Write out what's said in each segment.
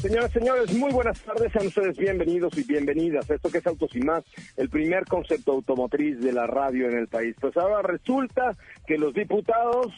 Señoras, señores, muy buenas tardes, sean ustedes bienvenidos y bienvenidas. Esto que es Autos y Más, el primer concepto automotriz de la radio en el país. Pues ahora resulta que los diputados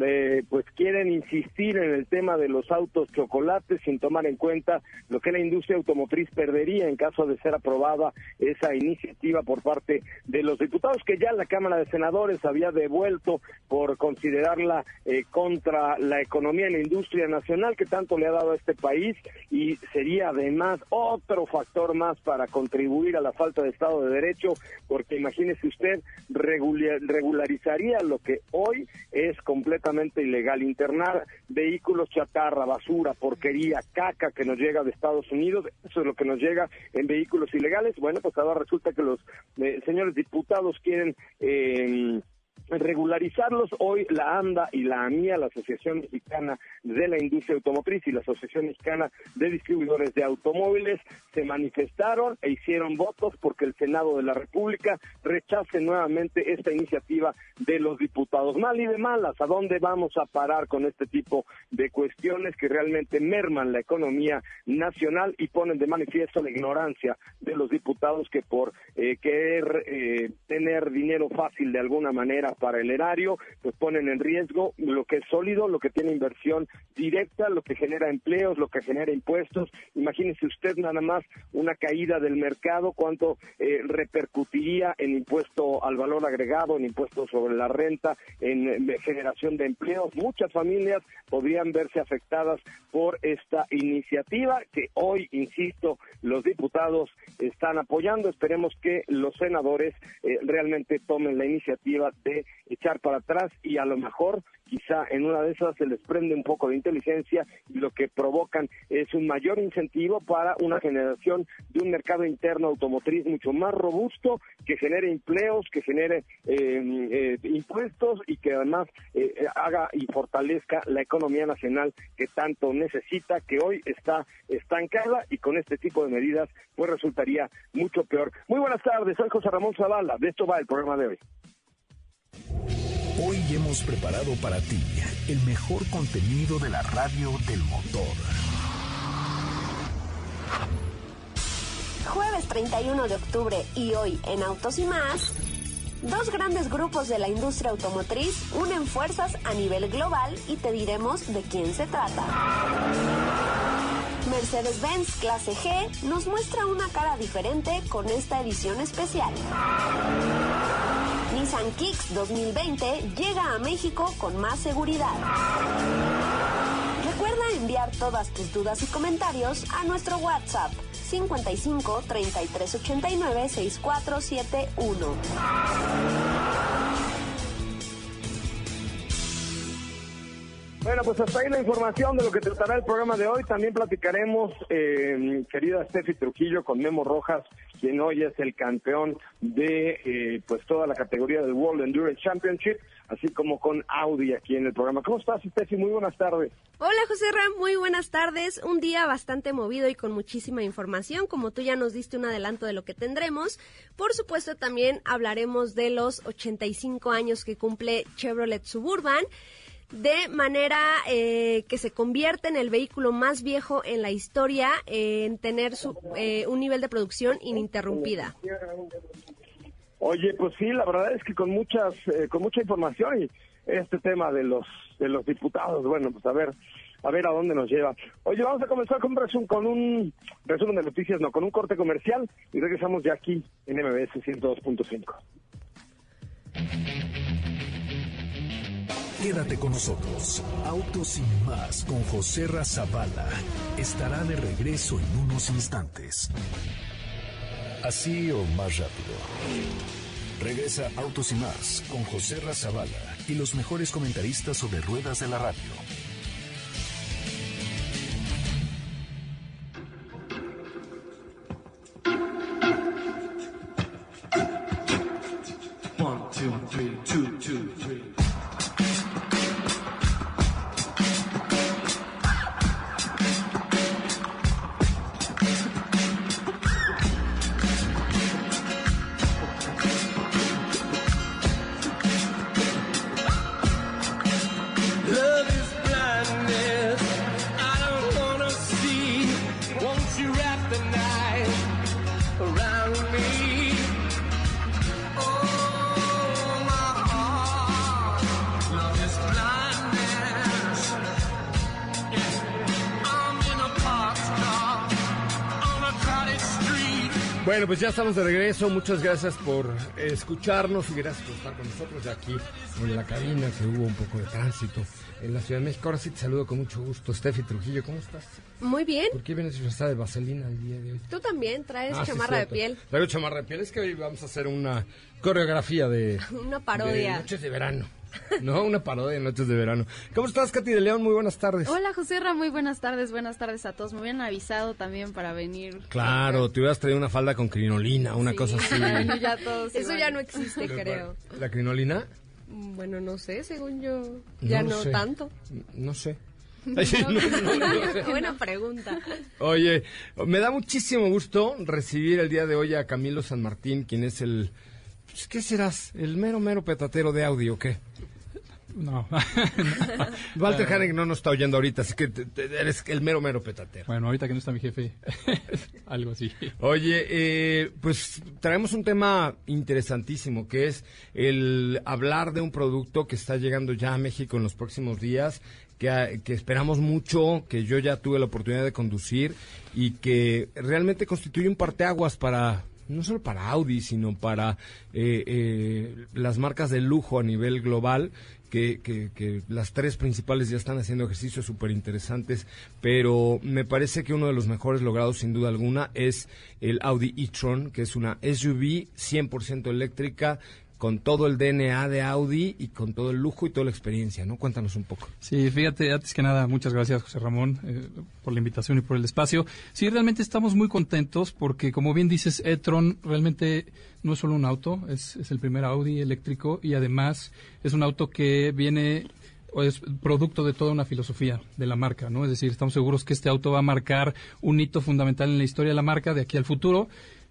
eh, pues quieren insistir en el tema de los autos chocolates sin tomar en cuenta lo que la industria automotriz perdería en caso de ser aprobada esa iniciativa por parte de los diputados que ya la Cámara de Senadores había devuelto por considerarla eh, contra la economía y la industria nacional que tanto le ha dado a este país y sería además otro factor más para contribuir a la falta de Estado de Derecho porque imagínese usted regularizaría lo que hoy es completamente ilegal. Internar vehículos chatarra, basura, porquería, caca que nos llega de Estados Unidos, eso es lo que nos llega en vehículos ilegales. Bueno, pues ahora resulta que los eh, señores diputados quieren... Eh, regularizarlos. Hoy la ANDA y la AMIA, la Asociación Mexicana de la Industria Automotriz y la Asociación Mexicana de Distribuidores de Automóviles, se manifestaron e hicieron votos porque el Senado de la República rechace nuevamente esta iniciativa de los diputados. Mal y de malas, ¿a dónde vamos a parar con este tipo de cuestiones que realmente merman la economía nacional y ponen de manifiesto la ignorancia de los diputados que por eh, querer eh, tener dinero fácil de alguna manera para el erario, pues ponen en riesgo lo que es sólido, lo que tiene inversión directa, lo que genera empleos, lo que genera impuestos. Imagínese usted nada más una caída del mercado, cuánto eh, repercutiría en impuesto al valor agregado, en impuesto sobre la renta, en, generación de empleos. Muchas familias podrían verse afectadas por esta iniciativa que hoy, insisto, los diputados están apoyando. Esperemos que los senadores eh, realmente tomen la iniciativa de echar para atrás y a lo mejor quizá en una de esas se les prende un poco de inteligencia y lo que provocan es un mayor incentivo para una generación de un mercado interno automotriz mucho más robusto, que genere empleos, que genere eh, eh, impuestos y que además eh, haga y fortalezca la economía nacional que tanto necesita, que hoy está estancada y con este tipo de medidas pues resultaría mucho peor. Muy buenas tardes, soy José Ramón Zavala, de esto va el programa de hoy. Hoy hemos preparado para ti el mejor contenido de la radio del motor. Jueves 31 de octubre y hoy en Autos y más, dos grandes grupos de la industria automotriz unen fuerzas a nivel global y te diremos de quién se trata. Mercedes-Benz Clase G nos muestra una cara diferente con esta edición especial. Nissan Kicks 2020 llega a México con más seguridad. Recuerda enviar todas tus dudas y comentarios a nuestro WhatsApp 55 33 89 6471. Bueno, pues hasta ahí la información de lo que tratará el programa de hoy. También platicaremos, eh, querida Steffi Trujillo, con Memo Rojas, quien hoy es el campeón de eh, pues toda la categoría del World Endurance Championship, así como con Audi aquí en el programa. ¿Cómo estás, Steffi? Muy buenas tardes. Hola, José Ram, muy buenas tardes. Un día bastante movido y con muchísima información, como tú ya nos diste un adelanto de lo que tendremos. Por supuesto, también hablaremos de los 85 años que cumple Chevrolet Suburban de manera eh, que se convierte en el vehículo más viejo en la historia en tener su, eh, un nivel de producción ininterrumpida. Oye, pues sí, la verdad es que con muchas, eh, con mucha información y este tema de los de los diputados, bueno, pues a ver, a ver a dónde nos lleva. Oye, vamos a comenzar con resumen, con un resumen de noticias, no, con un corte comercial y regresamos ya aquí en MBS 102.5. Quédate con nosotros. Autos sin más con José Razabala estará de regreso en unos instantes. Así o más rápido. Regresa Autos y más con José Razabala y los mejores comentaristas sobre ruedas de la radio. Bueno, pues ya estamos de regreso. Muchas gracias por escucharnos y gracias por estar con nosotros ya aquí en la cabina, que hubo un poco de tránsito en la Ciudad de México. Ahora sí te saludo con mucho gusto. Steffi Trujillo, ¿cómo estás? Muy bien. ¿Por qué vienes disfrazada de vaselina el día de hoy? Tú también traes Ah, sí, chamarra de piel. Traigo chamarra de piel. Es que hoy vamos a hacer una coreografía de... Una de parodia. noches de verano. No, una parodia de noches de verano. ¿Cómo estás, Katy de León? Muy buenas tardes. Hola José Ra, muy buenas tardes, buenas tardes a todos. Me habían avisado también para venir. Claro, te hubieras traído una falda con crinolina, una cosa así. Ya todos Eso ya no existe, creo. ¿La crinolina? Bueno, no sé, según yo, ya no, sé. tanto. No sé. Ay, sí, no, no, no sé. Buena pregunta. Oye, me da muchísimo gusto recibir el día de hoy a Camilo San Martín, quien es el... pues, ¿Qué serás? ¿El mero, mero petatero de audio o qué? No. Walter Hanek no nos está oyendo ahorita, así que te- te- eres el mero, mero petatero. bueno, ahorita que no está mi jefe, algo así. Oye, eh, pues traemos un tema interesantísimo, que es el hablar de un producto que está llegando ya a México en los próximos días, que, a- que esperamos mucho, que yo ya tuve la oportunidad de conducir y que realmente constituye un parteaguas para no solo para Audi, sino para eh, eh, las marcas de lujo a nivel global, que, que- que las tres principales ya están haciendo ejercicios súper interesantes, pero me parece que uno de los mejores logrados, sin duda alguna, es el Audi e-tron, que es una SUV 100% eléctrica, con todo el DNA de Audi y con todo el lujo y toda la experiencia, ¿no? Cuéntanos un poco. Sí, fíjate, antes que nada, muchas gracias José Ramón eh, por la invitación y por el espacio. Sí, realmente estamos muy contentos porque, como bien dices, e-tron realmente no es solo un auto, es, es el primer Audi eléctrico y además es un auto que viene o es producto de toda una filosofía de la marca, ¿no? Es decir, estamos seguros que este auto va a marcar un hito fundamental en la historia de la marca de aquí al futuro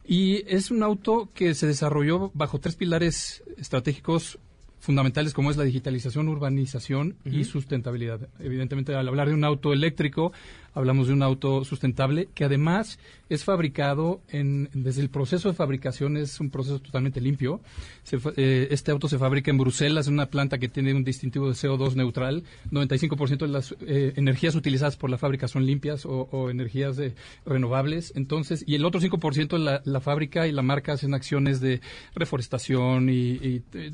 y es un auto que se desarrolló bajo tres pilares estratégicos fundamentales como es la digitalización, urbanización y sustentabilidad. Evidentemente, al hablar de un auto eléctrico, hablamos de un auto sustentable que además es fabricado en, desde el proceso de fabricación es un proceso totalmente limpio. Se eh, este auto se fabrica en Bruselas, en una planta que tiene un distintivo de CO2 neutral. 95% de las eh, energías utilizadas por la fábrica son limpias o, o energías de- renovables. Entonces, y el otro 5% la, la fábrica y la marca hacen acciones de reforestación y, y, eh,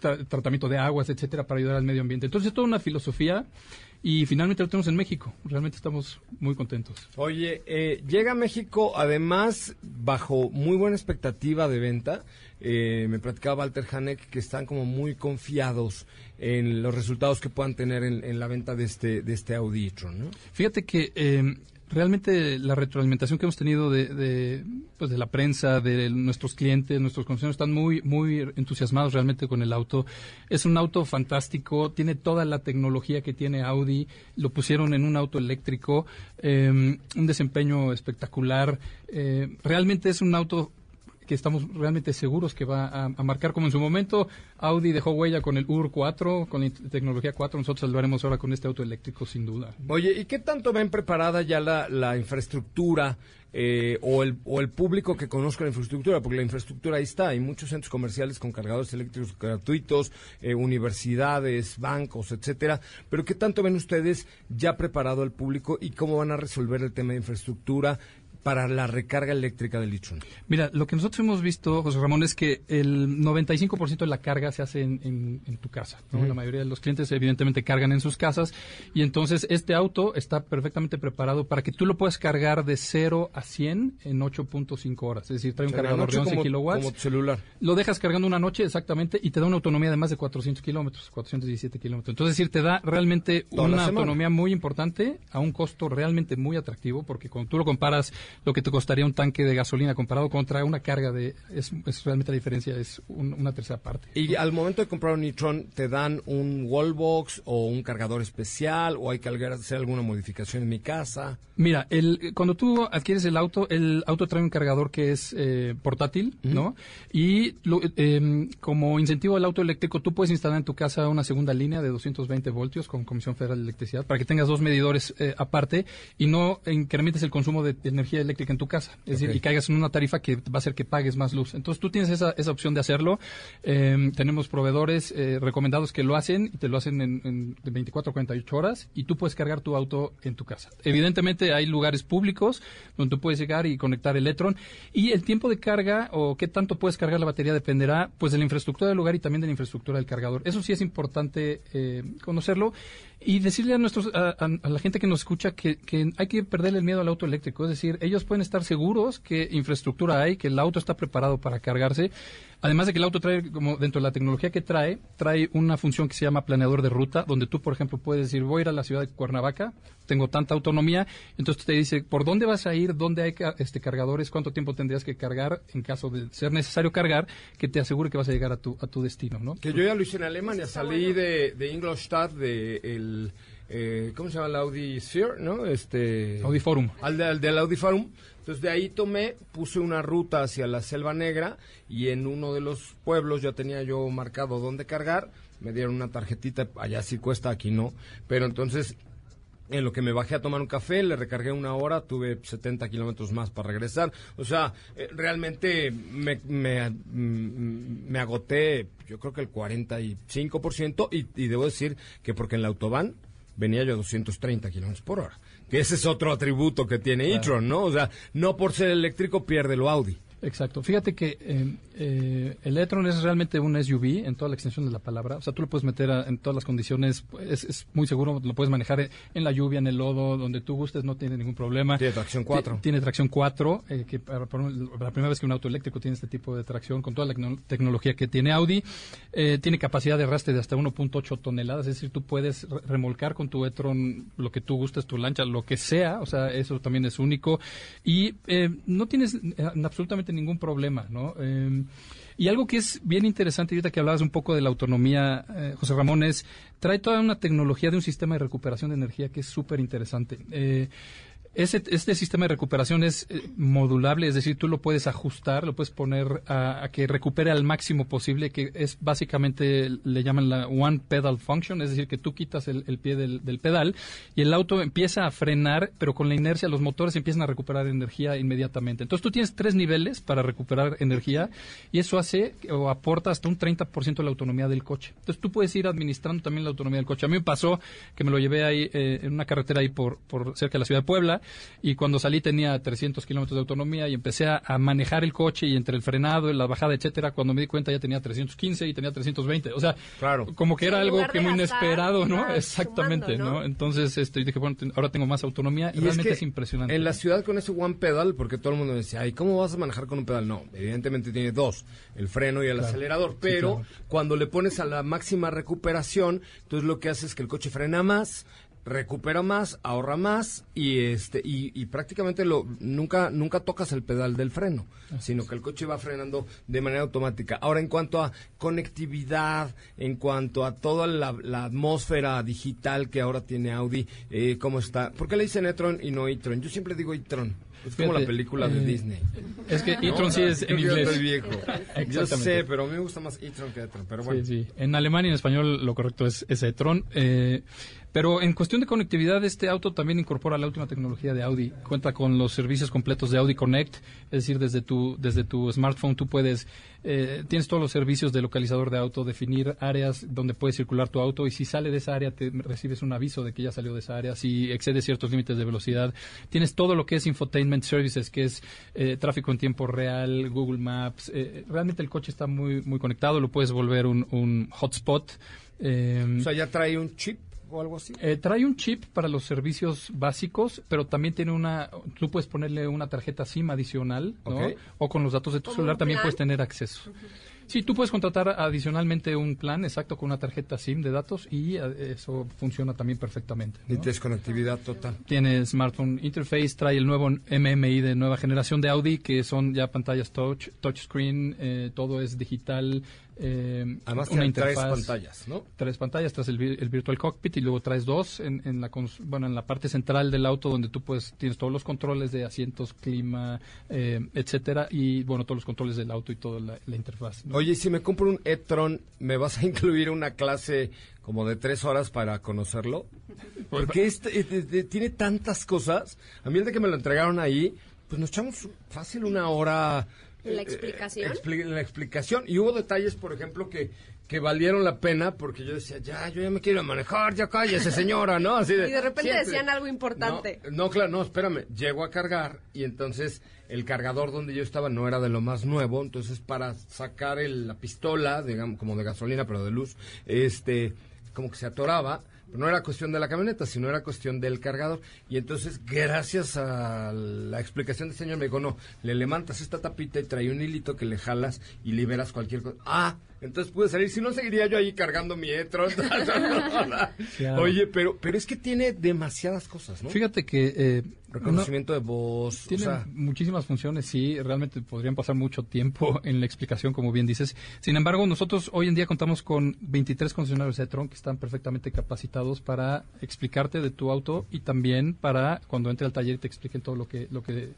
tra- tratamiento de aguas, etcétera, para ayudar al medio ambiente. Entonces, es toda una filosofía y finalmente lo tenemos en México. Realmente estamos muy contentos. Oye, eh, llega a México además bajo muy buena expectativa de venta. Eh, me platicaba Walter Hanek que están como muy confiados en los resultados que puedan tener en, en la venta de este, de este Audi e-tron, ¿no? Fíjate que eh, realmente la retroalimentación que hemos tenido de, de, pues de la prensa, de nuestros clientes, nuestros consumidores, están muy, muy entusiasmados realmente con el auto. Es un auto fantástico, tiene toda la tecnología que tiene Audi, lo pusieron en un auto eléctrico, eh, un desempeño espectacular. Eh, realmente es un auto que estamos realmente seguros que va a, marcar como en su momento Audi dejó huella con el UR 4, con la tecnología 4, nosotros lo haremos ahora con este auto eléctrico sin duda. Oye, ¿y qué tanto ven preparada ya la, infraestructura eh, o, el, o el público que conozca la infraestructura? Porque la infraestructura ahí está, hay muchos centros comerciales con cargadores eléctricos gratuitos, eh, universidades, bancos, etcétera, pero ¿qué tanto ven ustedes ya preparado el público y cómo van a resolver el tema de infraestructura? Para la recarga eléctrica del lithium? Mira, lo que nosotros hemos visto, José Ramón, es que el 95% de la carga se hace en, en, en tu casa. ¿no? Uh -huh. La mayoría de los clientes evidentemente cargan en sus casas y entonces este auto está perfectamente preparado para que tú lo puedas cargar de 0 a 100 en 8.5 horas. Es decir, trae un cargador de 11 como, kilowatts. Como celular. Lo dejas cargando una noche exactamente y te da una autonomía de más de 400 kilómetros, 417 kilómetros. Entonces, es decir, te da realmente Toda una autonomía muy importante a un costo realmente muy atractivo porque cuando tú lo comparas lo que te costaría un tanque de gasolina comparado contra una carga de... Es, es realmente la diferencia, es un, una tercera parte. Y al momento de comprar un e-tron, ¿te dan un wallbox o un cargador especial o hay que hacer alguna modificación en mi casa? Mira, el, cuando tú adquieres el auto, el auto trae un cargador que es eh, portátil, uh -huh. ¿no? Y lo, eh, como incentivo al auto eléctrico, tú puedes instalar en tu casa una segunda línea de 220 voltios con Comisión Federal de Electricidad para que tengas dos medidores eh, aparte y no incrementes el consumo de energía eléctrica en tu casa. Es okay. decir, y caigas en una tarifa que va a hacer que pagues más luz. Entonces tú tienes esa, esa opción de hacerlo. Eh, tenemos proveedores eh, recomendados que lo hacen y te lo hacen en, en, de 24 a 48 horas y tú puedes cargar tu auto en tu casa. Evidentemente hay lugares públicos donde tú puedes llegar y conectar el Electron y el tiempo de carga o qué tanto puedes cargar la batería dependerá pues de la infraestructura del lugar y también de la infraestructura del cargador. Eso sí es importante eh, conocerlo y decirle a nuestros a, a, a, la gente que nos escucha que, que hay que perderle el miedo al auto eléctrico. Es decir, ellos pueden estar seguros que infraestructura hay, que el auto está preparado para cargarse. Además de que el auto trae, como dentro de la tecnología que trae, trae una función que se llama planeador de ruta, donde tú, por ejemplo, puedes decir, voy a ir a la ciudad de Cuernavaca, tengo tanta autonomía, entonces te dice, ¿por dónde vas a ir? ¿Dónde hay este cargadores? ¿Cuánto tiempo tendrías que cargar en caso de ser necesario cargar? Que te asegure que vas a llegar a tu, a tu destino, ¿no? Que yo ya lo hice en Alemania, salí de, de Ingolstadt, de el... Eh, ¿cómo se llama? El Audi Sphere, ¿no? Este, Audi Forum. Al, de, al del Audi Forum. Entonces de ahí tomé, puse una ruta hacia la Selva Negra y en uno de los pueblos ya tenía yo marcado dónde cargar. Me dieron una tarjetita, allá sí cuesta, aquí no. Pero entonces en lo que me bajé a tomar un café, le recargué una hora, tuve 70 kilómetros más para regresar. O sea, eh, realmente me, me, me, agoté, yo creo que el 45%, y, y debo decir que porque en la autobahn venía yo a 230 kilómetros por hora. Que ese es otro atributo que tiene claro. e-tron, ¿no? O sea, no por ser eléctrico pierde lo Audi. Exacto. Fíjate que eh, eh, el e-tron es realmente un SUV en toda la extensión de la palabra. O sea, tú lo puedes meter a, en todas las condiciones. Es, es, muy seguro, lo puedes manejar en la lluvia, en el lodo, donde tú gustes, no tiene ningún problema. Tiene tracción 4. Tiene tracción 4, eh, que para, para, la primera vez que un auto eléctrico tiene este tipo de tracción, con toda la tecnología que tiene Audi. Eh, tiene capacidad de arrastre de hasta 1.8 toneladas, es decir, tú puedes remolcar con tu e-tron lo que tú gustes, tu lancha, lo que sea. O sea, eso también es único. Y eh, no tienes absolutamente ningún problema, ¿no? Eh, y algo que es bien interesante, ahorita que hablabas un poco de la autonomía, eh, José Ramón, es trae toda una tecnología de un sistema de recuperación de energía que es súper interesante. Eh, ese, este sistema de recuperación es eh, modulable, es decir, tú lo puedes ajustar, lo puedes poner a, que recupere al máximo posible, que es básicamente, le llaman la one pedal function, es decir, que tú quitas el, pie del, del, pedal y el auto empieza a frenar, pero con la inercia los motores empiezan a recuperar energía inmediatamente. Entonces tú tienes tres niveles para recuperar energía y eso hace o aporta hasta un 30% de la autonomía del coche. Entonces tú puedes ir administrando también la autonomía del coche. A mí me pasó que me lo llevé ahí eh, en una carretera ahí por, por cerca de la ciudad de Puebla y cuando salí tenía 300 kilómetros de autonomía y empecé a, a, manejar el coche y entre el frenado, la bajada, etcétera, cuando me di cuenta ya tenía 315 y tenía 320. O sea, claro. como que era algo que muy inesperado, ¿no? Exactamente, sumando, ¿no? ¿no? Entonces, este, dije, bueno, ahora tengo más autonomía y, y realmente es, es, impresionante. En la ciudad con ese one pedal, porque todo el mundo me decía, ay, ¿cómo vas a manejar con un pedal? No, evidentemente tiene dos, el freno y el Claro. acelerador, pero Sí, claro. cuando le pones a la máxima recuperación, entonces lo que hace es que el coche frena más, recupera más, ahorra más y este y, y prácticamente lo nunca nunca tocas el pedal del freno, sino que el coche va frenando de manera automática. Ahora en cuanto a conectividad, en cuanto a toda la, la atmósfera digital que ahora tiene Audi, eh, cómo está. ¿Por qué le dicen e-tron y no e-tron? Yo siempre digo e-tron. Es como Fíjate, la película de eh, Disney. Es que ¿no? e-tron sí es en yo inglés. estoy viejo. Yo sé, pero a mí me gusta más e-tron que e-tron. Pero bueno. Sí, sí. En alemán y en español lo correcto es, es e-tron. eh, pero en cuestión de conectividad, este auto también incorpora la última tecnología de Audi. Cuenta con los servicios completos de Audi Connect, es decir, desde tu, desde tu smartphone tú puedes, eh, tienes todos los servicios de localizador de auto, definir áreas donde puede circular tu auto y si sale de esa área te recibes un aviso de que ya salió de esa área, si excede ciertos límites de velocidad. Tienes todo lo que es infotainment services, que es eh, tráfico en tiempo real, Google Maps. eh, realmente el coche está muy, muy conectado, lo puedes volver un, un hotspot. eh, O sea, ya trae un chip o algo así. eh, trae un chip para los servicios básicos, pero también tiene una, tú puedes ponerle una tarjeta SIM adicional, ¿no? Ok. O con los datos de tu ¿Como celular también puedes tener acceso. Sí, tú puedes contratar adicionalmente un plan exacto con una tarjeta SIM de datos y eh, eso funciona también perfectamente. ¿no? Y desconectividad total. Tiene smartphone interface, trae el nuevo MMI de nueva generación de Audi, que son ya pantallas touch, touchscreen, eh, todo es digital. Eh, Además una tiene tres interfaz pantallas, ¿no? tres pantallas, traes el, vi- el Virtual Cockpit y luego traes dos en, en la bueno en la parte central del auto donde tú puedes tienes todos los controles de asientos, clima, eh, etcétera y bueno todos los controles del auto y toda la, la interfaz. ¿no? Oye, si me compro un e-tron, ¿me vas a incluir una clase como de tres horas para conocerlo? Porque este, eh, eh, eh, tiene tantas cosas. A mí el de que me lo entregaron ahí, pues nos echamos fácil una hora... ¿En la eh, explicación? expli- en la explicación. Y hubo detalles, por ejemplo, que, que valieron la pena porque yo decía, ya, yo ya me quiero manejar, ya cállese, señora, ¿no? Así Y de repente siempre. decían algo importante. No, no, claro, no, espérame. Llego a cargar y entonces el cargador donde yo estaba no era de lo más nuevo, entonces para sacar el- la pistola, digamos, como de gasolina, pero de luz, este, como que se atoraba. No era cuestión de la camioneta, sino era cuestión del cargador. Y entonces, gracias a la explicación del señor, me dijo, no, le levantas esta tapita y trae un hilito que le jalas y liberas cualquier cosa. Ah, entonces pude salir. Si no, seguiría yo ahí cargando mi e-tron. Claro. Oye, pero, pero es que tiene demasiadas cosas, ¿no? Fíjate que eh, Reconocimiento de voz, Tiene o sea, muchísimas funciones, sí, realmente podrían pasar mucho tiempo en la explicación, como bien dices. Sin embargo, nosotros hoy en día contamos con 23 concesionarios de Tron que están perfectamente capacitados para explicarte de tu auto y también para cuando entre al taller y te expliquen todo lo que, lo que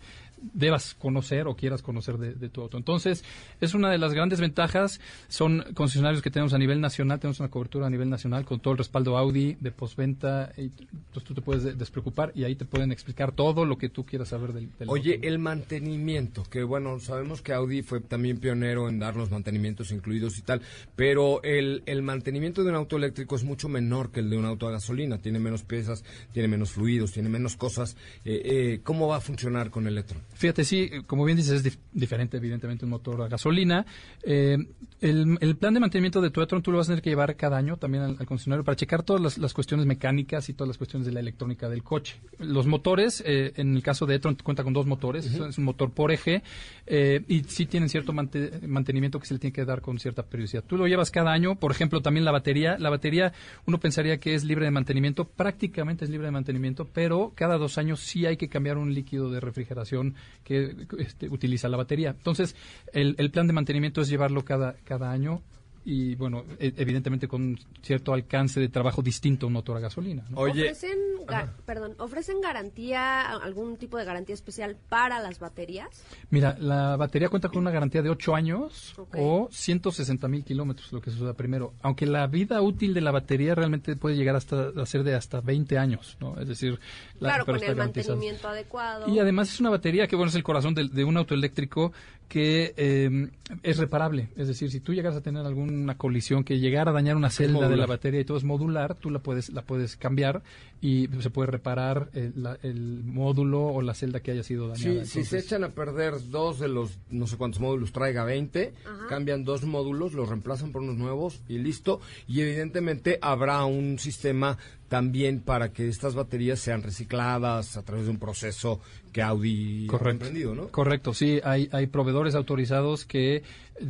debas conocer o quieras conocer de, de tu auto. Entonces, es una de las grandes ventajas. Son concesionarios que tenemos a nivel nacional, tenemos una cobertura a nivel nacional con todo el respaldo Audi de postventa. Entonces, tú te puedes de- despreocupar y ahí te pueden explicar todo lo que tú quieras saber del, del Oye, auto. el mantenimiento, que bueno, sabemos que Audi fue también pionero en dar los mantenimientos incluidos y tal, pero el, el mantenimiento de un auto eléctrico es mucho menor que el de un auto a gasolina, tiene menos piezas, tiene menos fluidos, tiene menos cosas. Eh, eh, ¿Cómo va a funcionar con el Electron? Fíjate, sí, como bien dices, es dif- diferente, evidentemente, un motor a gasolina. Eh, el, el plan de mantenimiento de tu e-tron tú lo vas a tener que llevar cada año también al, al concesionario para checar todas las, las cuestiones mecánicas y todas las cuestiones de la electrónica del coche. Los motores, eh, en el caso de e-tron, cuenta con dos motores, es un motor por eje eh, y sí tienen cierto mante- mantenimiento que se le tiene que dar con cierta periodicidad. Tú lo llevas cada año, por ejemplo, también la batería. La batería, uno pensaría que es libre de mantenimiento, prácticamente es libre de mantenimiento, pero cada dos años sí hay que cambiar un líquido de refrigeración que este, utiliza la batería. Entonces, el, el plan de mantenimiento es llevarlo cada, cada año y, bueno, e- evidentemente con cierto alcance de trabajo distinto a un motor a gasolina. ¿no? Oye, ¿Ofrecen, ga- perdón, ¿ofrecen garantía, algún tipo de garantía especial para las baterías? Mira, la batería cuenta con una garantía de 8 años Ok. o 160 mil kilómetros, lo que se usa primero. Aunque la vida útil de la batería realmente puede llegar hasta a ser de hasta 20 años, ¿no? Es decir, la, claro, con el garantizada. mantenimiento adecuado. Y además es una batería que, bueno, es el corazón de, de un auto eléctrico que eh, es reparable. Es decir, si tú llegas a tener alguna colisión que llegara a dañar una celda de la batería y todo es modular, tú la puedes, la puedes cambiar y se puede reparar el, la- el módulo o la celda que haya sido dañada. si, si se echan a perder dos de los no sé cuántos módulos traiga 20, cambian dos módulos, los reemplazan por unos nuevos y listo. Y evidentemente habrá un sistema también para que estas baterías sean recicladas a través de un proceso que Audi ha Correcto. emprendido, ¿no? Correcto, sí, hay, hay proveedores autorizados que eh,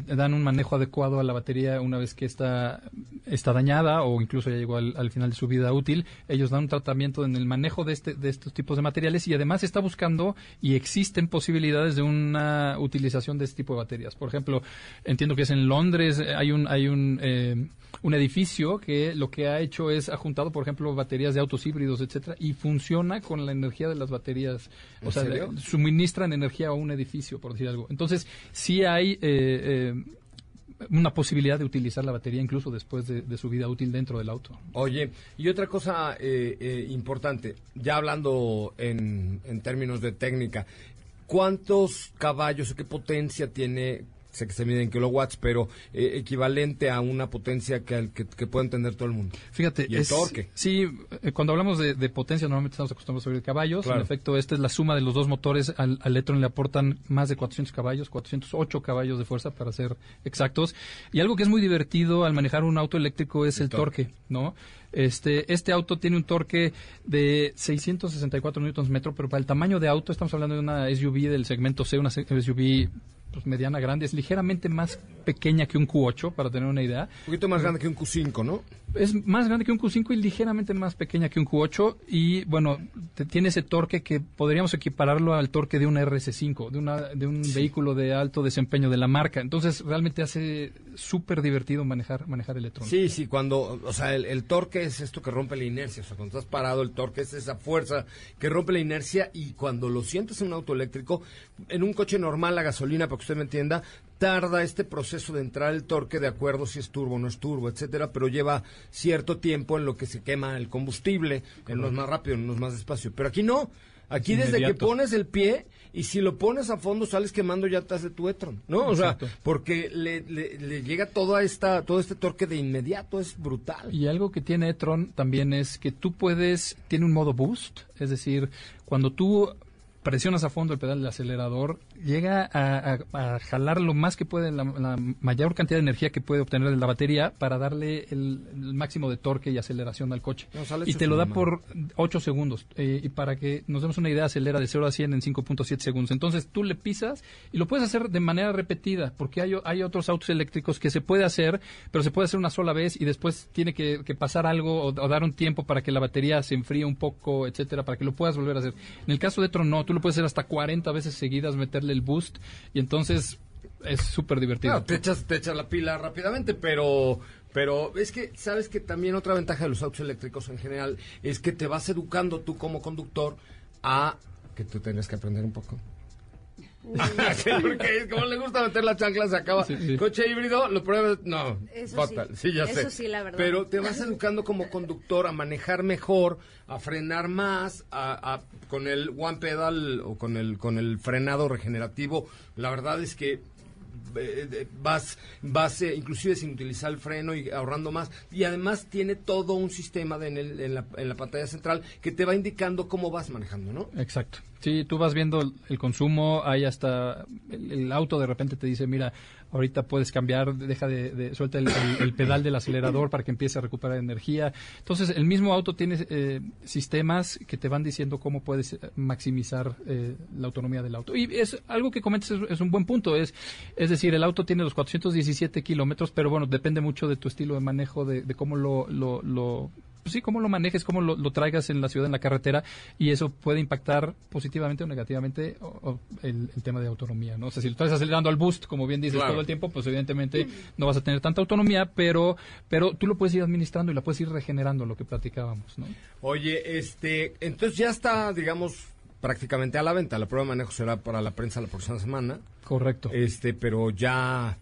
dan un manejo adecuado a la batería una vez que está, está dañada o incluso ya llegó al, al final de su vida útil. Ellos dan un tratamiento en el manejo de, este, de estos tipos de materiales y además está buscando y existen posibilidades de una utilización de este tipo de baterías. Por ejemplo, entiendo que es en Londres, eh, hay un, hay un, eh, un edificio que lo que ha hecho es ha juntado, por ejemplo, baterías de autos híbridos, etcétera, y funciona con la energía de las baterías. O ¿En sea, serio? suministran energía a un edificio, por decir algo. Entonces, sí hay eh, eh, una posibilidad de utilizar la batería incluso después de, de su vida útil dentro del auto. Oye, y otra cosa eh, eh, importante, ya hablando en, en términos de técnica, ¿cuántos caballos o qué potencia tiene? Sé que se mide en kilowatts, pero eh, equivalente a una potencia que, que, que puede entender todo el mundo. Fíjate, Y el es- torque. Sí, eh, cuando hablamos de, de potencia normalmente estamos acostumbrados a oír caballos. Claro. En efecto, esta es la suma de los dos motores. Al, al e-tron le aportan más de 400 caballos, 408 caballos de fuerza para ser exactos. Y algo que es muy divertido al manejar un auto eléctrico es el, torque. ¿no? Este, este auto tiene un torque de 664 newtons metro, pero para el tamaño de auto estamos hablando de una SUV del segmento C, una SUV pues, mediana grande, es ligeramente más pequeña que un Q8, para tener una idea. Un poquito más grande que un Q5, ¿no? Es más grande que un Q5 y ligeramente más pequeña que un Q8 y bueno, te- tiene ese torque que podríamos equipararlo al torque de un RS5, de, una, de un vehículo de alto desempeño de la marca. Entonces realmente hace súper divertido manejar, manejar el Electron. Sí, sí, cuando, o sea, el, el torque es esto que rompe la inercia, o sea, cuando estás parado, el torque es esa fuerza que rompe la inercia y cuando lo sientes en un auto eléctrico, en un coche normal, la gasolina, para que usted me entienda, tarda este proceso de entrar el torque de acuerdo si es turbo o no es turbo, etcétera, pero lleva cierto tiempo en lo que se quema el combustible, en unos más rápido, en unos más despacio, pero aquí no. Aquí Es desde que pones el pie y si lo pones a fondo sales quemando llantas de tu e-tron, ¿no? O sea, porque le, le- le llega toda esta, todo este torque de inmediato, es brutal. Y algo que tiene e-tron también es que tú puedes, tiene un modo boost, es decir, cuando tú presionas a fondo el pedal del acelerador, llega a, a- a jalar lo más que puede, la, la mayor cantidad de energía que puede obtener de la batería para darle el, el máximo de torque y aceleración al coche. No, y hecho te lo da por 8 segundos. eh, y para que nos demos una idea, acelera de 0 a 100 en 5.7 segundos. Entonces tú le pisas y lo puedes hacer de manera repetida, porque hay, hay otros autos eléctricos que se puede hacer, pero se puede hacer una sola vez y después tiene que, que pasar algo o, o dar un tiempo para que la batería se enfríe un poco, etcétera, para que lo puedas volver a hacer. En el caso de Tron, no, tú lo puedes hacer hasta 40 veces seguidas, meterle el boost y entonces es súper divertido. Claro, te echas, te echas la pila rápidamente, pero, pero es que, sabes que también otra ventaja de los autos eléctricos en general es que te vas educando tú como conductor a que tú tengas que aprender un poco. Sí, porque como le gusta meter la chancla, se acaba. Sí, sí. Coche híbrido, lo pruebas. No, Eso fatal. sí. Sí, ya Eso sé. sí, la verdad. Pero te vas educando como conductor a manejar mejor, a frenar más, a, a- con el one pedal o con el, con el frenado regenerativo. La verdad es que eh, vas, vas eh, inclusive sin utilizar el freno y ahorrando más. Y además tiene todo un sistema de en, el- en la, en la pantalla central que te va indicando cómo vas manejando, ¿no? Exacto. Sí, tú vas viendo el, consumo, hay hasta el auto de repente te dice, mira, ahorita puedes cambiar, deja de, de- suelta el, pedal del acelerador para que empiece a recuperar energía. Entonces, el mismo auto tiene eh, sistemas que te van diciendo cómo puedes eh, maximizar eh, la autonomía del auto. Y es algo que comentas, es, un buen punto. Es, es decir, el auto tiene los 417 kilómetros, pero bueno, depende mucho de tu estilo de manejo, de, de cómo lo pues sí, cómo lo manejes, cómo lo, lo traigas en la ciudad, en la carretera, y eso puede impactar positivamente o negativamente o- o el, el tema de autonomía, ¿no? O sea, si lo estás acelerando al boost, como bien dices, Claro. todo el tiempo, pues evidentemente no vas a tener tanta autonomía, pero, pero tú lo puedes ir administrando y la puedes ir regenerando, lo que platicábamos, ¿no? Oye, este, entonces ya está, digamos, prácticamente a la venta. La prueba de manejo será para la prensa la próxima semana. Correcto. Este, pero ya,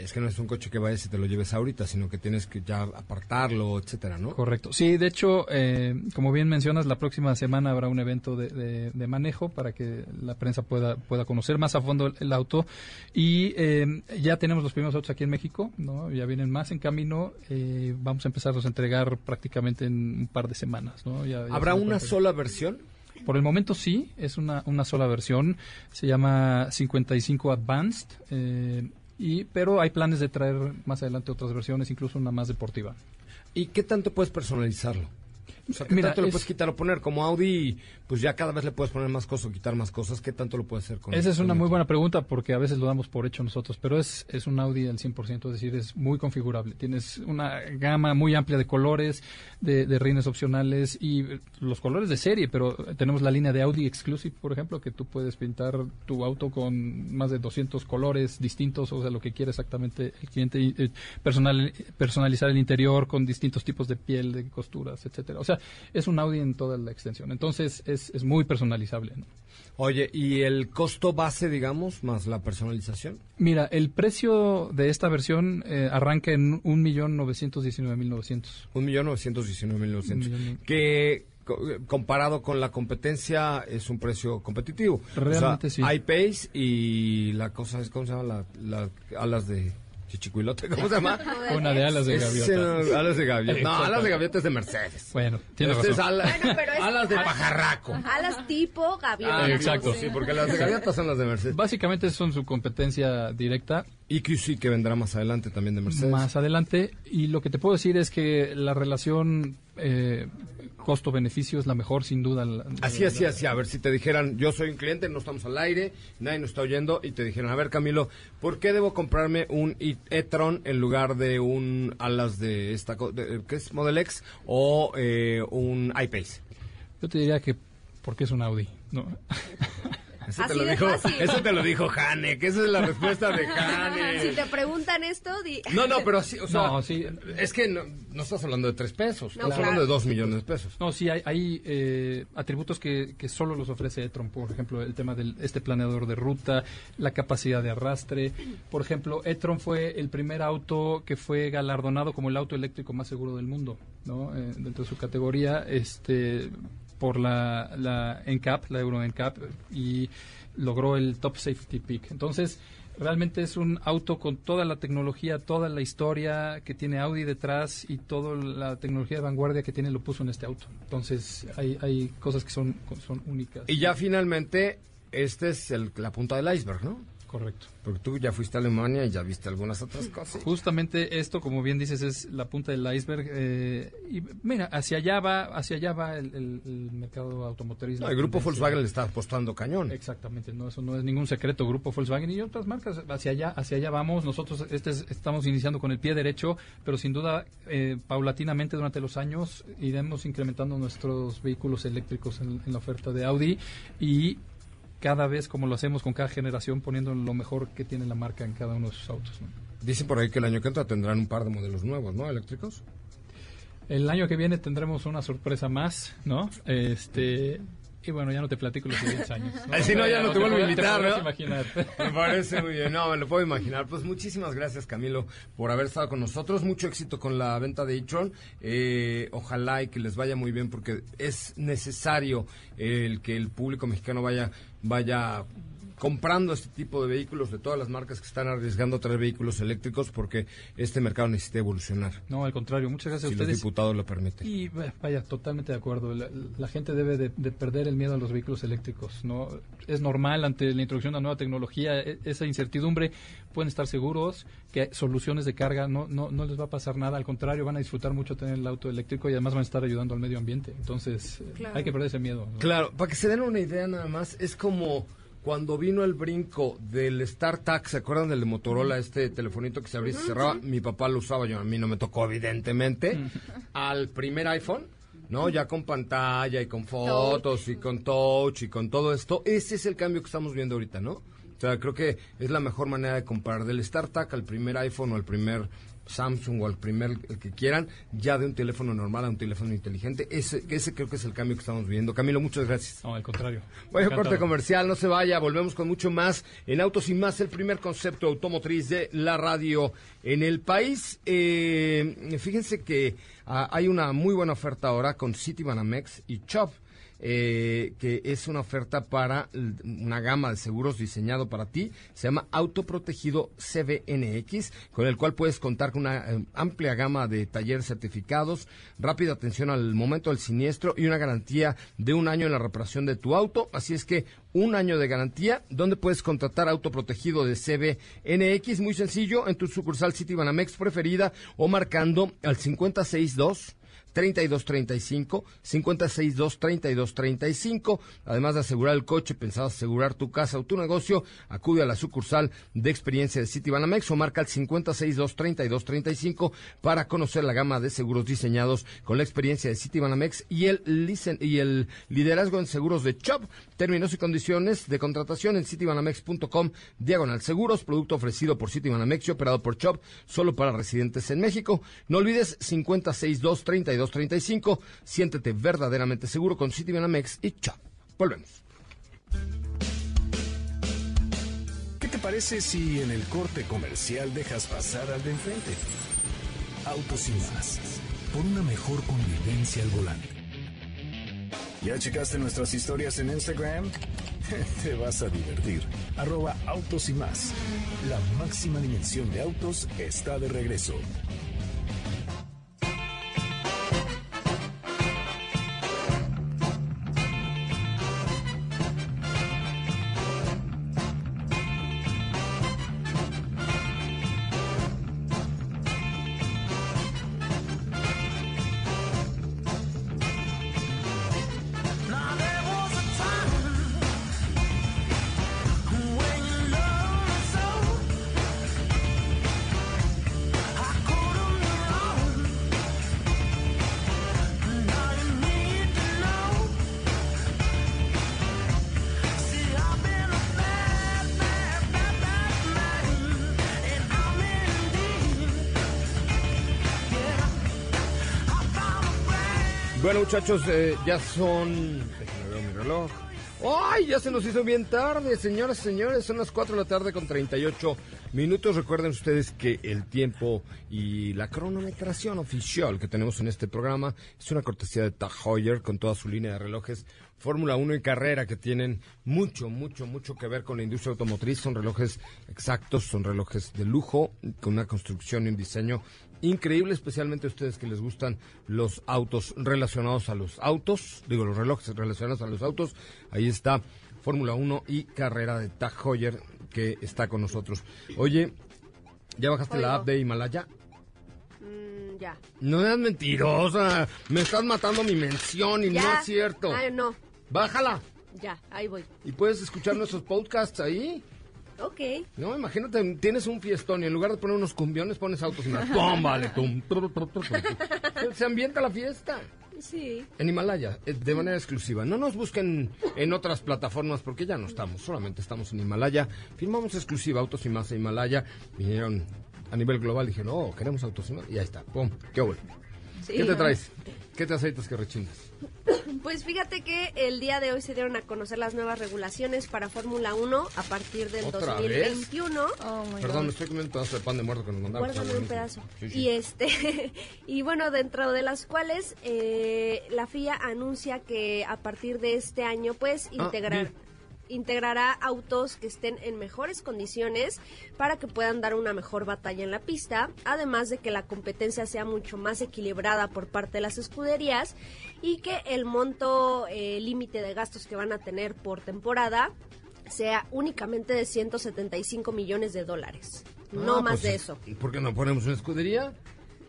es que no es un coche que vayas y te lo lleves ahorita, sino que tienes que ya apartarlo, etcétera, ¿no? Correcto. Sí, de hecho, eh, como bien mencionas, la próxima semana habrá un evento de, de- de manejo para que la prensa pueda, pueda conocer más a fondo el, el auto. Y eh, ya tenemos los primeros autos aquí en México, ¿no? Ya vienen más en camino. eh, vamos a empezarlos a entregar prácticamente en un par de semanas, ¿no? Ya- ya ¿Habrá una sola versión? Por el momento sí, es una, una sola versión. Se llama 55 Advanced. eh, y, pero hay planes de traer más adelante otras versiones, incluso una más deportiva. ¿Y qué tanto puedes personalizarlo? O sea, ¿qué Mira, tanto le es- puedes quitar o poner? Como Audi, pues ya cada vez le puedes poner más cosas o quitar más cosas. ¿Qué tanto lo puedes hacer con Esa es una muy buena pregunta porque a veces lo damos por hecho nosotros, pero es, es un Audi al 100%, es decir, es muy configurable. Tienes una gama muy amplia de colores, de, de rines opcionales y los colores de serie, pero tenemos la línea de Audi Exclusive, por ejemplo, que tú puedes pintar tu auto con más de 200 colores distintos, o sea, lo que quiere exactamente el cliente, eh, personal, personalizar el interior con distintos tipos de piel, de costuras, etcétera. O sea, es un Audi en toda la extensión. Entonces, es, es muy personalizable. ¿no? Oye, ¿y el costo base, digamos, más la personalización? Mira, el precio de esta versión eh, arranca en 1.919.900. Un millón novecientos diecinueve mil Un novecientos. millón. Que co- comparado con la competencia es un precio competitivo. Realmente o sea, sí. iPace y la cosa es, ¿cómo se llama? La, la- alas de chichicuilote, ¿cómo se llama? Una de alas de Es, gaviota. eh, alas de gaviota. No, alas de gaviota es de Mercedes. Bueno, tienes Este es razón. ala- Bueno, pero es- alas de pajarraco. Alas tipo gaviota. Ah, exacto. Sí, porque las de gaviota son las de Mercedes. Básicamente son su competencia directa EQC que vendrá más adelante también de Mercedes. más adelante. Y lo que te puedo decir es que la relación eh, costo-beneficio es la mejor, sin duda. la- Así, así, así. A ver, si te dijeran, yo soy un cliente, no estamos al aire, nadie nos está oyendo, y te dijeran, a ver, Camilo, ¿por qué debo comprarme un e-tron en lugar de un alas de esta, de- ¿qué es? Model X o eh, un iPace? Yo te diría que porque es un Audi. ¿no? Eso te, lo dijo, fácil. eso te lo dijo Jane, que esa es la respuesta de Si Jane. te preguntan esto, di... No, no, pero sí, o sea, No, sí. es que no, no estás hablando de tres pesos, No, estás claro. hablando de dos millones de pesos. No, sí, hay, hay eh, atributos que, que solo los ofrece e-tron. Por ejemplo, el tema de este planeador de ruta, la capacidad de arrastre. Por ejemplo, e-tron fue el primer auto que fue galardonado como el auto eléctrico más seguro del mundo, ¿no? Eh, dentro de su categoría, este por la, la NCAP, la Euro NCAP, y logró el Top Safety Peak. Entonces, realmente es un auto con toda la tecnología, toda la historia que tiene Audi detrás y toda la tecnología de vanguardia que tiene lo puso en este auto. Entonces, hay, hay cosas que son, son únicas. Y ya finalmente, este es el- la punta del iceberg, ¿no? Correcto. Porque tú ya fuiste a Alemania y ya viste algunas otras cosas. Justamente esto, como bien dices, es la punta del iceberg. eh, y mira, hacia allá va, hacia allá va el, el- el mercado automotriz. No, el grupo. Volkswagen le está apostando cañón. Exactamente, no, eso no es ningún secreto. Grupo Volkswagen y otras marcas, hacia allá, hacia allá vamos. Nosotros este es- estamos iniciando con el pie derecho, pero sin duda, eh, paulatinamente durante los años iremos incrementando nuestros vehículos eléctricos en, en la oferta de Audi y cada vez, como lo hacemos con cada generación, poniendo lo mejor que tiene la marca en cada uno de sus autos. ¿no? Dicen por ahí que el año que entra tendrán un par de modelos nuevos, ¿no? Eléctricos. El año que viene tendremos una sorpresa más, ¿no? Este. Y bueno, ya no te platico los siguientes años. Ay, si no, ya no te vuelvo a invitar, ¿no? imaginar. Me parece muy bien, no, me lo puedo imaginar. Pues muchísimas gracias, Camilo, por haber estado con nosotros. Mucho éxito con la venta de e-tron. Eh, ojalá y que les vaya muy bien porque es necesario el que el público mexicano vaya, vaya comprando este tipo de vehículos de todas las marcas que están arriesgando a traer vehículos eléctricos porque este mercado necesita evolucionar. No, al contrario, muchas gracias Si a los ustedes. diputados lo permiten. Y vaya, totalmente de acuerdo. La, la gente debe de, de perder el miedo a los vehículos eléctricos. no Es normal ante la introducción de una nueva tecnología, e- esa incertidumbre, pueden estar seguros que soluciones de carga no, no, no les va a pasar nada. Al contrario, van a disfrutar mucho tener el auto eléctrico y además van a estar ayudando al medio ambiente. Entonces, Claro. hay que perder ese miedo. ¿no? Claro, para que se den una idea nada más, es como cuando vino el brinco del StarTAC, ¿se acuerdan del de Motorola, este telefonito que se abría y se cerraba? Mi papá lo usaba, yo a mí no me tocó evidentemente, al primer iPhone, ¿no? Ya con pantalla y con fotos y con touch y con todo esto. Ese es el cambio que estamos viendo ahorita, ¿no? O sea, creo que es la mejor manera de comparar del StarTAC al primer iPhone o al primer Samsung o al primer el que quieran, ya de un teléfono normal a un teléfono inteligente. Ese, ese creo que es el cambio que estamos viendo. Camilo, muchas gracias. No, al contrario. Voy a corte comercial, no se vaya, volvemos con mucho más en Autos y Más, el primer concepto automotriz de la radio en el país. Eh, fíjense que ah, hay una muy buena oferta ahora con Citibanamex y Chop. Eh, que es una oferta para una gama de seguros diseñado para ti. Se llama Autoprotegido CBNX, con el cual puedes contar con una eh, amplia gama de talleres certificados, rápida atención al momento del siniestro y una garantía de un año en la reparación de tu auto. Así es que un año de garantía, donde puedes contratar autoprotegido de CBNX, muy sencillo, en tu sucursal Citibanamex preferida o marcando al 562 3235, 562 3235. Además de asegurar el coche, pensabas asegurar tu casa o tu negocio, acude a la sucursal de experiencia de Citibanamex o marca el 562 3235 para conocer la gama de seguros diseñados con la experiencia de Citibanamex y el, licen- y el liderazgo en seguros de Chop. Términos y condiciones de contratación en citibanamex.com, diagonal seguros, producto ofrecido por Citibanamex y operado por Chop, solo para residentes en México. No olvides 562 3235. Siéntete verdaderamente seguro con Citibanamex y Chop. Volvemos. ¿Qué te parece si en el corte comercial dejas pasar al de enfrente? Autos y más. Por una mejor convivencia al volante. ¿Ya checaste nuestras historias en Instagram? Te vas a divertir. Arroba autos y más. La máxima dimensión de autos está de regreso. Bueno, muchachos, eh, ya son. Déjenme mi reloj. ¡Ay! Ya se nos hizo bien tarde, señoras y señores. Son las 4 de la tarde con 38 minutos. Recuerden ustedes que el tiempo y la cronometración oficial que tenemos en este programa es una cortesía de Tag Heuer con toda su línea de relojes Fórmula 1 y carrera que tienen mucho, mucho, mucho que ver con la industria automotriz. Son relojes exactos, son relojes de lujo, con una construcción y un diseño increíble, especialmente a ustedes que les gustan los autos relacionados a los autos, digo, los relojes relacionados a los autos. Ahí está Fórmula 1 y carrera de Tag Heuer que está con nosotros. Oye, ¿ya bajaste la app de Himalaya? Mm, ya. No seas mentirosa, me estás matando mi mención y no es cierto. Ay, no. Bájala Ya, ahí voy. y puedes escuchar nuestros podcasts ahí. Ok. No, imagínate, tienes un fiestón y en lugar de poner unos cumbiones pones autos y más. ¡Pum! Vale, tum, tru. Se ambienta la fiesta. Sí. En Himalaya, eh, de manera exclusiva. No nos busquen en otras plataformas porque ya no estamos, solamente estamos en Himalaya. Firmamos exclusiva Autos y Más en Himalaya. Vinieron a nivel global, dijeron, oh, queremos Autos y Más. Y ahí está, pum, qué bueno. Sí. ¿Qué te traes? ¿Qué te aceitas que rechingas? Pues fíjate que el día de hoy se dieron a conocer las nuevas regulaciones para Fórmula 1 a partir del ¿Otra 2021. Oh my Perdón, God. me estoy comiendo un pedazo de pan de muerto que nos mandaron. Guárdame un pedazo. Sí, sí. Y este y bueno, dentro de las cuales eh, la FIA anuncia que a partir de este año pues Ah, integrar bien. integrará autos que estén en mejores condiciones para que puedan dar una mejor batalla en la pista, además de que la competencia sea mucho más equilibrada por parte de las escuderías y que el monto eh, límite de gastos que van a tener por temporada sea únicamente de 175 millones de dólares. No Ah, más pues, de eso. ¿Por qué no ponemos una escudería?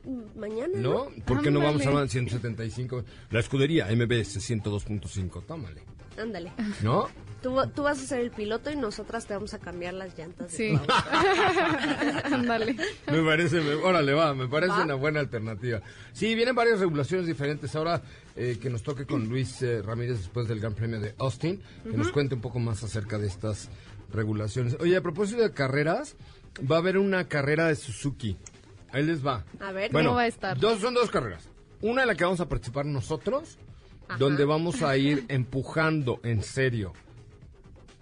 Mm, Mañana. ¿No? ¿Por qué no vamos a hablar de 175? La escudería MBS 102.5, tómale. Ándale. ¿No? Tú, tú vas a ser el piloto y nosotras te vamos a cambiar las llantas. de Sí. Ándale. Me parece, me- órale, va, me parece ¿Va? una buena alternativa. Sí, vienen varias regulaciones diferentes. Ahora eh, que nos toque con Luis eh, Ramírez después del Gran Premio de Austin, que nos cuente un poco más acerca de estas regulaciones. Oye, a propósito de carreras, va a haber una carrera de Suzuki. Ahí les va. A ver. bueno, ¿Cómo va a estar? Dos, son dos carreras. Una en la que vamos a participar nosotros, Ajá. donde vamos a ir empujando en serio.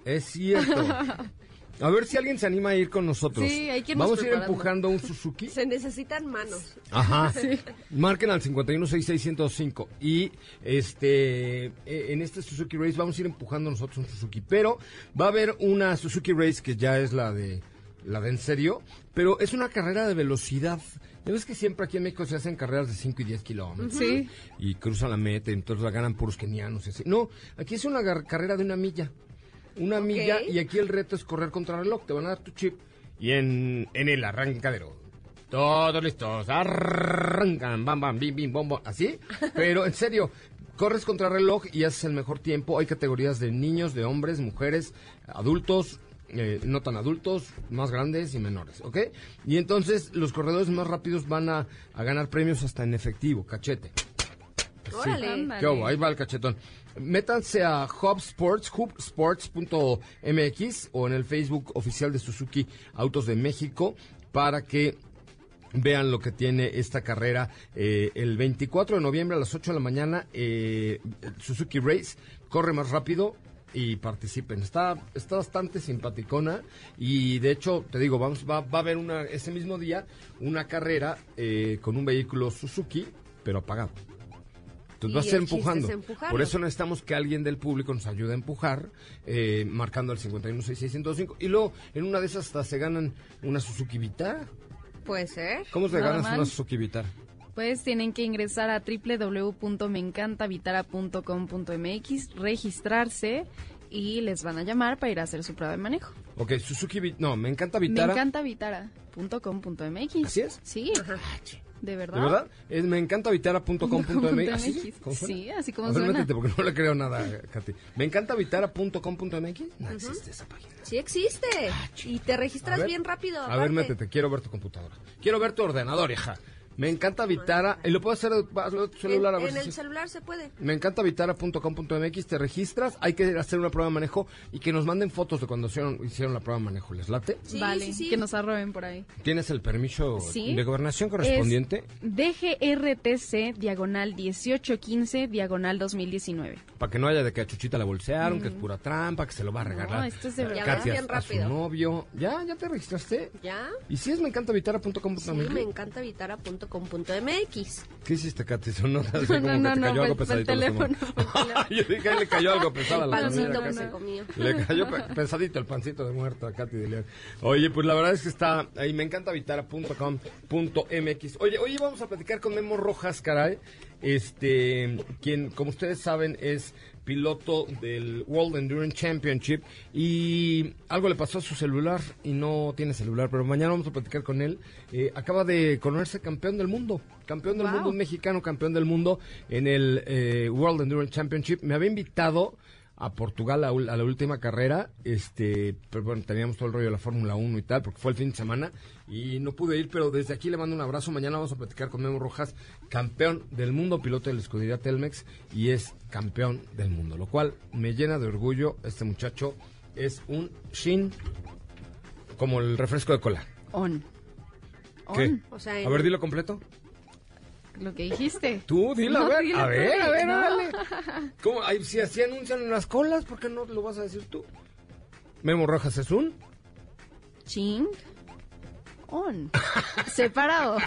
Es cierto. A ver si alguien se anima a ir con nosotros. Sí, hay que Vamos a ir empujando un Suzuki. Se necesitan manos. Ajá. Marquen al 5166105 y este eh, en este Suzuki Race vamos a ir empujando nosotros un Suzuki, pero va a haber una Suzuki Race que ya es la de la de en serio, pero es una carrera de velocidad. Ya ves que siempre aquí en México se hacen carreras de 5 y 10 kilómetros. Sí. Y cruzan la meta y entonces la ganan puros kenianos y así. No, aquí es una carrera de una milla. Una milla y aquí el reto es correr contra reloj. Te van a dar tu chip y en, en el arrancadero todos listos, arrancan, bam, bam, bim, bim, bom, bom, así, pero en serio, corres contra reloj y haces el mejor tiempo. Hay categorías de niños, de hombres, mujeres, adultos, eh, no tan adultos, más grandes y menores, ¿ok? Y entonces los corredores más rápidos van a, a ganar premios hasta en efectivo, cachete. Órale. Ándale. ¿Qué hubo? Ahí va el cachetón. Métanse a Hub Sports, hubsports.mx o en el Facebook oficial de Suzuki Autos de México para que vean lo que tiene esta carrera. Eh, el 24 de noviembre a las 8 de la mañana, eh, Suzuki Race corre más rápido y participen. Está, está bastante simpaticona y de hecho, te digo, vamos, va, va a haber una, ese mismo día una carrera eh, con un vehículo Suzuki, pero apagado. Entonces Y va a chiste empujando. Por eso necesitamos que alguien del público nos ayude a empujar, eh, marcando el 516605. Y luego, en una de esas hasta se ganan una Suzuki Vitara. Puede ser. ¿Cómo se ganas mal. una Suzuki Vitara? Pues tienen que ingresar a www.meencantavitara.com.mx, registrarse y les van a llamar para ir a hacer su prueba de manejo. Ok, Suzuki Vitara. No, me encanta Vitara. Meencantavitara.com.mx. ¿Así es? Sí, de verdad. ¿De verdad? Es meencantavitara.com.mx. ¿Así? MX. ¿Cómo suena? Sí, así como A ver, suena. métete, porque no le creo nada, Katy. Meencantavitara.com.mx. No existe esa página. Sí existe. Y te A registras ver. bien rápido. A ver, aparte. métete, quiero ver tu computadora. Quiero ver tu ordenador, hija. Me encanta Vitara. ¿Y lo puedo hacer de tu celular? a En, ver en si el celular se puede. Me encanta vitara.com.mx, te registras, hay que hacer una prueba de manejo y que nos manden fotos de cuando hicieron, hicieron la prueba de manejo. ¿Les late? Sí, vale, sí, sí. que nos arroben por ahí. ¿Tienes el permiso Sí. de gobernación correspondiente? Es DGRTC, diagonal 1815, diagonal 2019. Para que no haya de que a Chuchita la bolsearon, que es pura trampa, que se lo va a regalar. No, esto es de a verdad. Bien a su rápido. novio. ¿Ya? ¿Ya te registraste? ¿Ya? ¿Y si es me encanta vitara.com.mx? Sí, me encanta vitara.com.mx. ¿Qué hiciste, Katy? Sonó así como No, que no, te no, cayó algo fue el pesadito. el teléfono. Yo dije, ahí le cayó algo pesado El pancito que se comió. Le cayó pe- pesadito el pancito de muerto a Katy de León. Oye, pues la verdad es que está ahí, me encanta vitara.com.mx. Oye, hoy vamos a platicar con Memo Rojas, caray. Este, quien, como ustedes saben, es piloto del World Endurance Championship y algo le pasó a su celular y no tiene celular, pero mañana vamos a platicar con él. Eh, acaba de conocerse campeón del mundo, campeón del Wow. mundo, un mexicano campeón del mundo en el eh, World Endurance Championship. Me había invitado a Portugal a, la última carrera, este, pero bueno, teníamos todo el rollo de la Fórmula 1 y tal, porque fue el fin de semana y no pude ir, pero desde aquí le mando un abrazo. Mañana vamos a platicar con Memo Rojas, campeón del mundo, piloto de la escudería Telmex y es campeón del mundo, lo cual me llena de orgullo. Este muchacho es un shin como el refresco de cola. On. ¿Qué? On. O sea, a ver, dilo completo. Lo que dijiste. Tú, dilo, a ver, dilo a tú, ver, a ver, no. dale. ¿Cómo? Ay, si así anuncian en las colas, ¿por qué no lo vas a decir tú? Memo Rojas es un... Ching. On. Separado.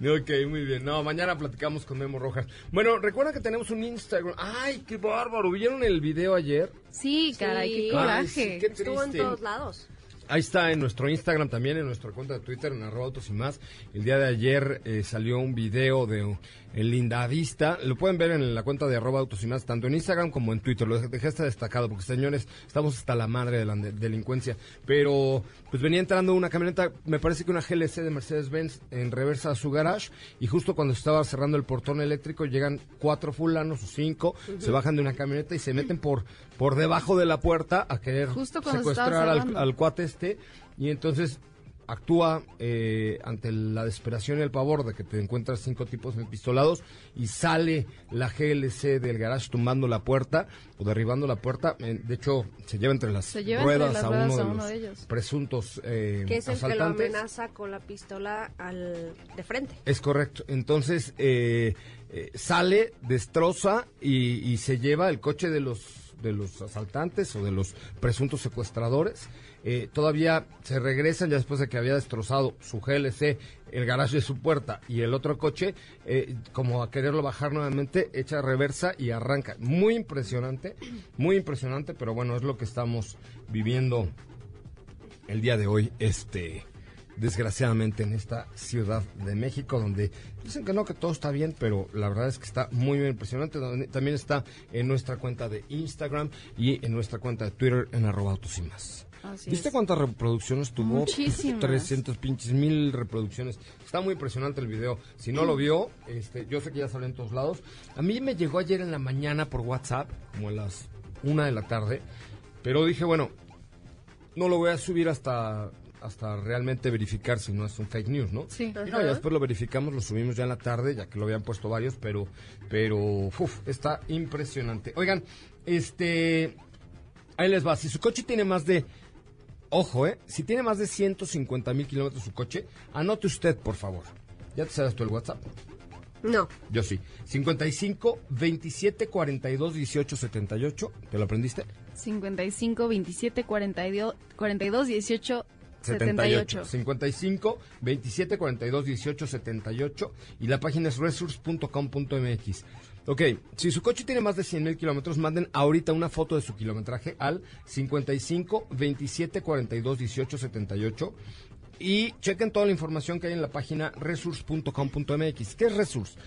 Ok, muy bien. No, mañana platicamos con Memo Rojas. Bueno, recuerda que tenemos un Instagram. ¡Ay, qué bárbaro! ¿Vieron el video ayer? Sí, caray, Sí. qué Ay, coraje. sí, qué Estuvo en triste. todos lados. Ahí está en nuestro Instagram también, en nuestra cuenta de Twitter, en arroba autos y más. El día de ayer eh, salió un video de el Lindavista. Lo pueden ver en la cuenta de arroba autos y más, tanto en Instagram como en Twitter. Lo dejé hasta destacado porque, señores, estamos hasta la madre de la de- delincuencia. Pero, pues venía entrando una camioneta, me parece que una GLC de Mercedes-Benz en reversa a su garage. Y justo cuando estaba cerrando el portón eléctrico, llegan cuatro fulanos o cinco, se bajan de una camioneta y se meten por, por debajo de la puerta a querer Justo secuestrar al, al cuate este y entonces actúa eh, ante la desesperación y el pavor de que te encuentras cinco tipos empistolados y sale la GLC del garage tumbando la puerta o derribando la puerta. Eh, de hecho, se lleva entre las entre ruedas las a ruedas uno de uno de ellos. presuntos eh, Que es el que lo asaltantes. amenaza con la pistola al de frente. Es correcto. Entonces eh, eh, sale, destroza y, y se lleva el coche de los de los asaltantes o de los presuntos secuestradores. Eh, todavía se regresan ya después de que había destrozado su GLC, el garaje de su puerta y el otro coche, eh, como a quererlo bajar nuevamente, echa reversa y arranca. Muy impresionante, muy impresionante, pero bueno, es lo que estamos viviendo el día de hoy, este, desgraciadamente en esta Ciudad de México, donde dicen que no, que todo está bien, pero la verdad es que está muy, muy impresionante. También está en nuestra cuenta de Instagram y en nuestra cuenta de Twitter en arroba autos y más. Así ¿Viste es. cuántas reproducciones tuvo? Muchísimas. 300 pinches mil reproducciones. Está muy impresionante el video. Si no lo vio, este, yo sé que ya sale en todos lados. A mí me llegó ayer en la mañana por WhatsApp, como a las una de la tarde, pero dije, bueno, no lo voy a subir hasta hasta realmente verificar si no es un fake news, ¿no? Sí. Y no, ya después lo verificamos, lo subimos ya en la tarde, ya que lo habían puesto varios, pero, pero, uf, está impresionante. Oigan, este, ahí les va, si su coche tiene más de, ojo, eh, si tiene más de 150 mil kilómetros su coche, anote usted, por favor. ¿Ya te sabes tú el WhatsApp? No. Yo sí. 55 27 42 18 78. ¿Te lo aprendiste? 55 27 42, 42 18 78. 55 27 42 18 78 y la página es resource.com.mx. Ok, si su coche tiene más de 100 mil kilómetros, manden ahorita una foto de su kilometraje al 55 27 42 18 78 y chequen toda la información que hay en la página resource.com.mx. ¿Qué es Resource?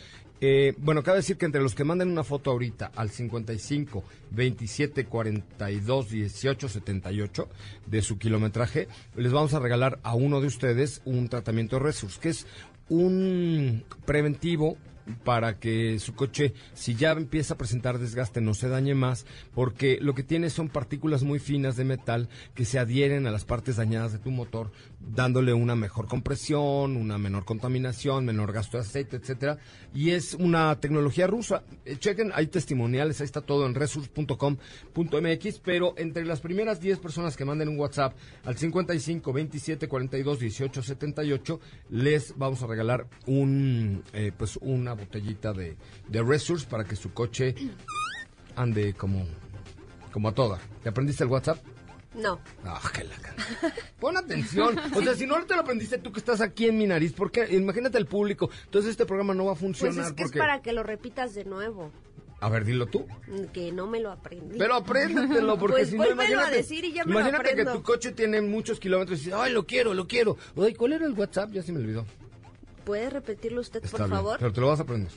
Eh, bueno, cabe decir que entre los que manden una foto ahorita al 55 27 42 18 78 de su kilometraje, les vamos a regalar a uno de ustedes un tratamiento Resource, que es un preventivo para que su coche, si ya empieza a presentar desgaste, no se dañe más, porque lo que tiene son partículas muy finas de metal que se adhieren a las partes dañadas de tu motor, dándole una mejor compresión, una menor contaminación, menor gasto de aceite, etcétera. Y es una tecnología rusa. Eh, chequen, hay testimoniales, ahí está todo en resource.com.mx, pero entre las primeras 10 personas que manden un WhatsApp al 55 27 42 18 78, les vamos a regalar un eh, pues una botellita de, de Resource para que su coche ande como, como a toda. ¿Te aprendiste el WhatsApp? No. Ah, que la Pon atención. O sea, si no te lo aprendiste tú que estás aquí en mi nariz, ¿por qué? Imagínate al público. Entonces este programa no va a Pues funcionar es que porque... es para que lo repitas de nuevo. A ver, dilo tú. Que no me lo aprendí. Pero apréndetelo, porque Pues si no, vuélvelo a imagínate, decir y ya me lo imagínate que aprendo. tu coche tiene muchos kilómetros y dices, ay, lo quiero, lo quiero. Ay, ¿cuál era el WhatsApp? Ya se me olvidó. ¿Puede repetirlo usted, Está por bien, favor? pero te lo vas a aprender.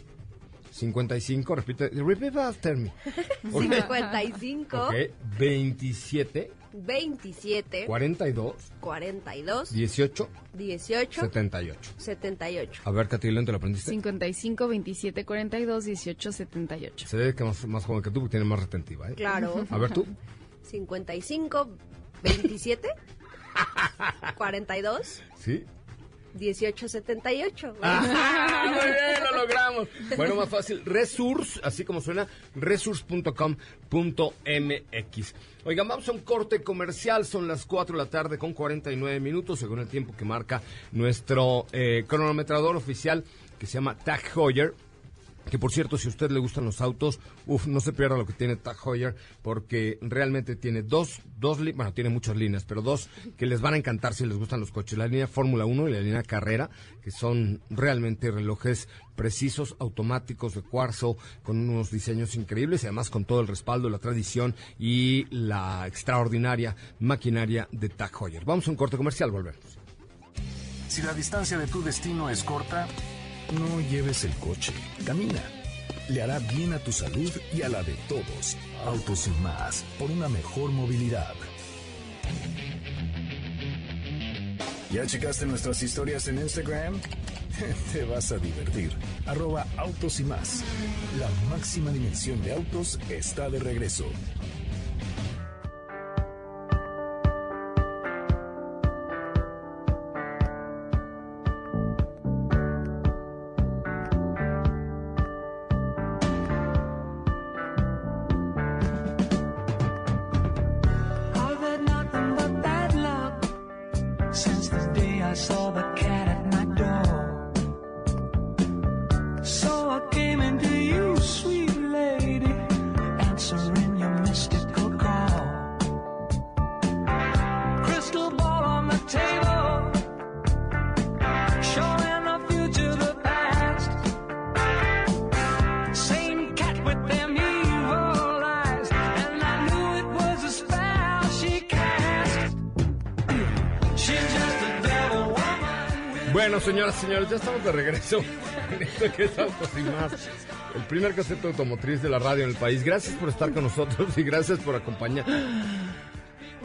55, repite, repeat after me. Ok. 55 Ok, 27, 27 42, 42 18, 18 78. 78. A ver, Catilén, ¿te lo aprendiste? 55 27 42 18 78. Se ve que más, más joven que tú, porque tiene más retentiva, ¿eh? Claro. A ver tú. 55 27 42 ¿Sí? 18 78. Ah, muy bien, lo logramos. Bueno, más fácil, Resource, así como suena, resource.com.mx. Oigan, vamos a un corte comercial, son las 4 de la tarde con 49 minutos, según el tiempo que marca nuestro eh, cronometrador oficial, que se llama Tag Heuer. Que por cierto, si a usted le gustan los autos, uf, no se pierda lo que tiene Tag Heuer, porque realmente tiene dos, dos, bueno, tiene muchas líneas, pero dos que les van a encantar si les gustan los coches. La línea Fórmula 1 y la línea Carrera, que son realmente relojes precisos, automáticos, de cuarzo, con unos diseños increíbles y además con todo el respaldo, la tradición y la extraordinaria maquinaria de Tag Heuer. Vamos a un corte comercial, volvemos. Si la distancia de tu destino es corta, no lleves el coche, camina. Le hará bien a tu salud y a la de todos. Autos y más, por una mejor movilidad. ¿Ya checaste nuestras historias en Instagram? Te vas a divertir. Arroba autos y más. La máxima dimensión de autos está de regreso. Señoras y señores, ya estamos de regreso en esto que es Autos y Más, el primer concepto automotriz de la radio en el país. Gracias por estar con nosotros y gracias por acompañar.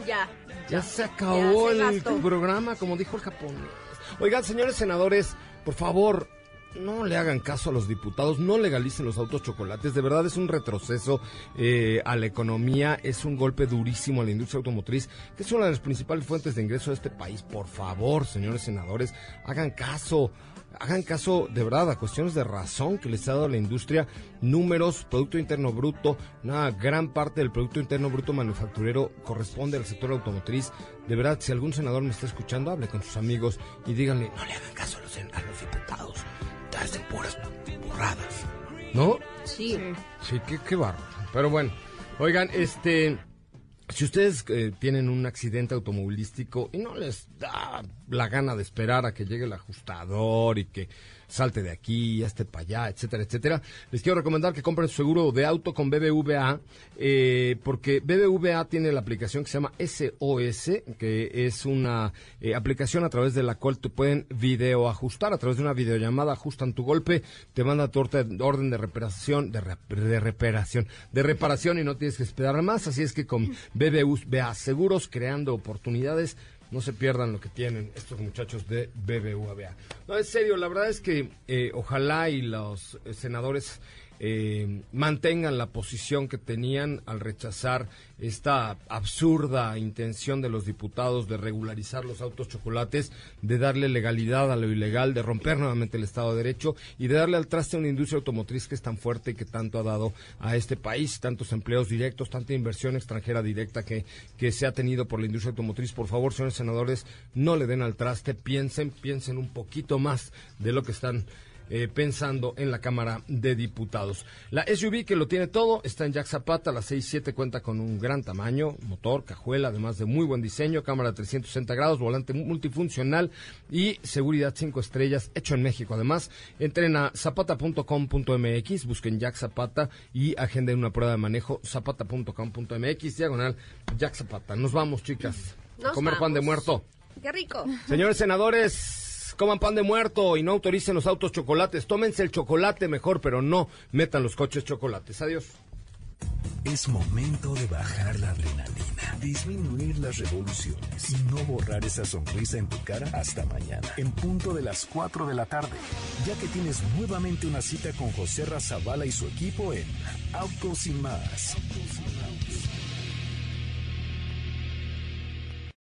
Ya, Ya se acabó Ya se el programa, como dijo el japonés. Oigan, señores senadores, por favor, no le hagan caso a los diputados, no legalicen los autos chocolates. De verdad es un retroceso eh, a la economía, es un golpe durísimo a la industria automotriz, que es una de las principales fuentes de ingreso de este país. Por favor, señores senadores, hagan caso. Hagan caso de verdad a cuestiones de razón que les ha dado la industria, números, Producto Interno Bruto, una gran parte del Producto Interno Bruto manufacturero corresponde al sector automotriz. De verdad, si algún senador me está escuchando, hable con sus amigos y díganle, no le hagan caso a los, a los diputados, te hacen puras burradas. ¿No? Sí. Sí, qué, qué bárbaro. Pero bueno, oigan, este, si ustedes eh, tienen un accidente automovilístico y no les da la gana de esperar a que llegue el ajustador y que salte de aquí, este para allá, etcétera, etcétera, les quiero recomendar que compren su seguro de auto con BBVA, eh, porque BBVA tiene la aplicación que se llama SOS, que es una eh, aplicación a través de la cual te pueden video ajustar, a través de una videollamada ajustan tu golpe, te manda tu orde- orden de reparación, de, rep- de reparación, de reparación y no tienes que esperar más, así es que con BBVA Seguros creando oportunidades, no se pierdan lo que tienen estos muchachos de BBVA. No, en serio, la verdad es que eh, ojalá y los senadores eh, mantengan la posición que tenían al rechazar esta absurda intención de los diputados de regularizar los autos chocolates, de darle legalidad a lo ilegal, de romper nuevamente el Estado de Derecho y de darle al traste a una industria automotriz que es tan fuerte y que tanto ha dado a este país, tantos empleos directos, tanta inversión extranjera directa que, que se ha tenido por la industria automotriz. Por favor, señores senadores, no le den al traste, piensen, piensen un poquito más de lo que están eh, pensando en la Cámara de Diputados. La SUV que lo tiene todo está en Jack Zapata, la 6.7 cuenta con un gran tamaño, motor, cajuela, además de muy buen diseño, cámara de 360 grados, volante multifuncional y seguridad 5 estrellas, hecho en México. Además, entren a zapata.com.mx, busquen Jack Zapata y agenden una prueba de manejo zapata.com.mx, diagonal Jack Zapata. Nos vamos, chicas. Nos comer pan de vamos. muerto. Qué rico. Señores senadores, coman pan de muerto y no autoricen los autos chocolates. Tómense el chocolate mejor, pero no metan los coches chocolates. Adiós. Es momento de bajar la adrenalina, disminuir las revoluciones y no borrar esa sonrisa en tu cara hasta mañana, en punto de las 4 de la tarde, ya que tienes nuevamente una cita con José Razabala y su equipo en Autos y más.